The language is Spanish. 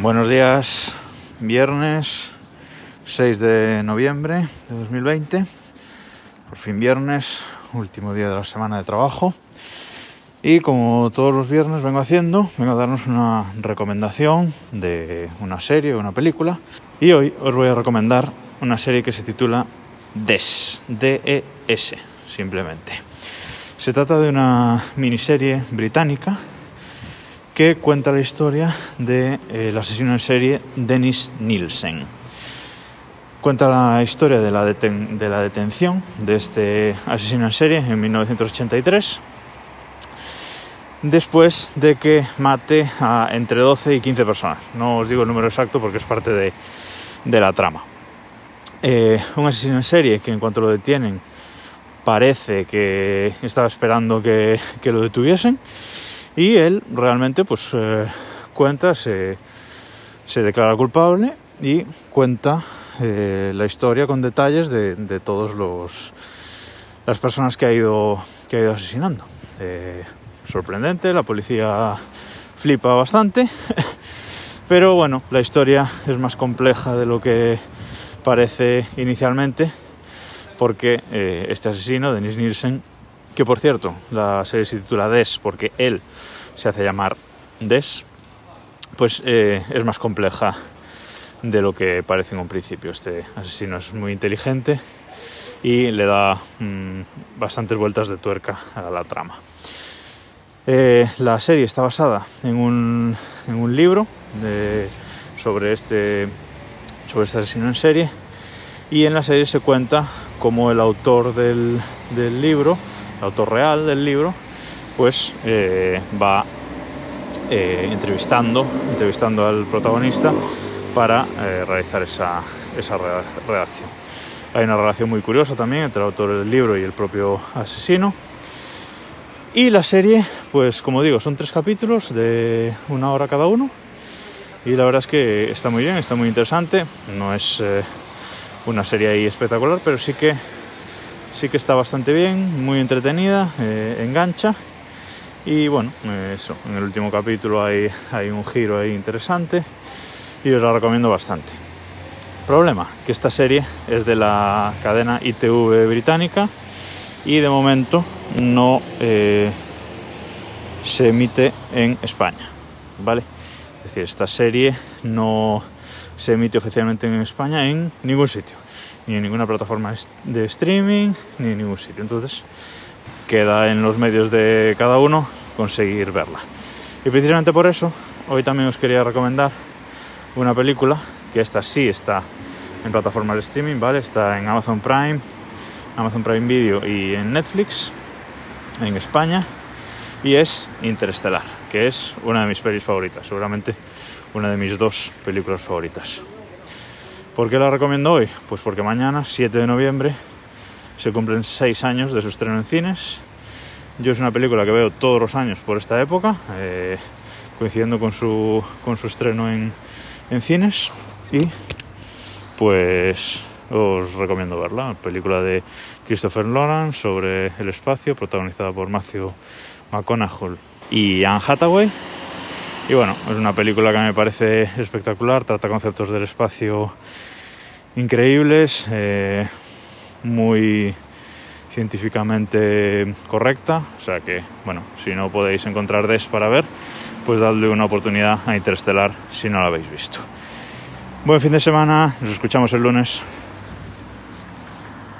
Buenos días, viernes 6 de noviembre de 2020, por fin viernes, último día de la semana de trabajo. Y como todos los viernes vengo haciendo, vengo a darnos una recomendación de una serie o una película. Y hoy os voy a recomendar una serie que se titula DES, D-E-S, simplemente. Se trata de una miniserie británica que cuenta la historia del de, asesino en serie Dennis Nielsen. Cuenta la historia de la, deten de la detención de este asesino en serie en 1983, después de que mate a entre 12 y 15 personas. No os digo el número exacto porque es parte de, de la trama. Eh, un asesino en serie que en cuanto lo detienen parece que estaba esperando que lo detuviesen y él realmente pues eh, cuenta, se, declara culpable y cuenta eh, la historia con detalles de, de todos los las personas que ha ido que ha ido asesinando. Eh, sorprendente, la policía flipa bastante, pero bueno, la historia es más compleja de lo que parece inicialmente, porque este asesino, Denis Nielsen, que por cierto, la serie se titula Des porque él se hace llamar Des, pues eh, es más compleja de lo que parece en un principio. Este asesino es muy inteligente y le da mmm, bastantes vueltas de tuerca a la trama. Eh, la serie está basada en un, en un libro sobre, este, sobre este asesino en serie y en la serie se cuenta como el autor del, del libro, autor real del libro, pues eh, va eh, entrevistando, entrevistando al protagonista para eh, realizar esa, esa redacción. Hay una relación muy curiosa también entre el autor del libro y el propio asesino. Y la serie, pues como digo, son tres capítulos de una hora cada uno. Y la verdad es que está muy bien, está muy interesante. No es eh, una serie ahí espectacular, pero sí que, sí que está bastante bien, muy entretenida, eh, engancha. Y bueno, eh, eso, en el último capítulo hay, un giro ahí interesante y os la recomiendo bastante. Problema, que esta serie es de la cadena ITV británica y de momento no eh, se emite en España, ¿vale? Es decir, esta serie no se emite oficialmente en España en ningún sitio, ni en ninguna plataforma de streaming, ni en ningún sitio. Entonces, queda en los medios de cada uno conseguir verla. Y precisamente por eso, hoy también os quería recomendar una película, que esta sí está en plataformas de streaming, ¿vale? Está en Amazon Prime, Amazon Prime Video y en Netflix, en España, y es Interestelar, que es una de mis pelis favoritas, seguramente una de mis dos películas favoritas. ¿Por qué la recomiendo hoy? Pues porque mañana, 7 de noviembre, se cumplen 6 años de su estreno en cines. Yo es una película que veo todos los años por esta época, eh, coincidiendo con su, con su estreno en, en cines y pues os recomiendo verla, película de Christopher Nolan sobre el espacio, protagonizada por Matthew McConaughey y Anne Hathaway. Y bueno, es una película que me parece espectacular, trata conceptos del espacio increíbles, eh, muy científicamente correcta, o sea que, bueno, si no podéis encontrar DES para ver, pues dadle una oportunidad a Interstellar si no la habéis visto. Buen fin de semana, nos escuchamos el lunes.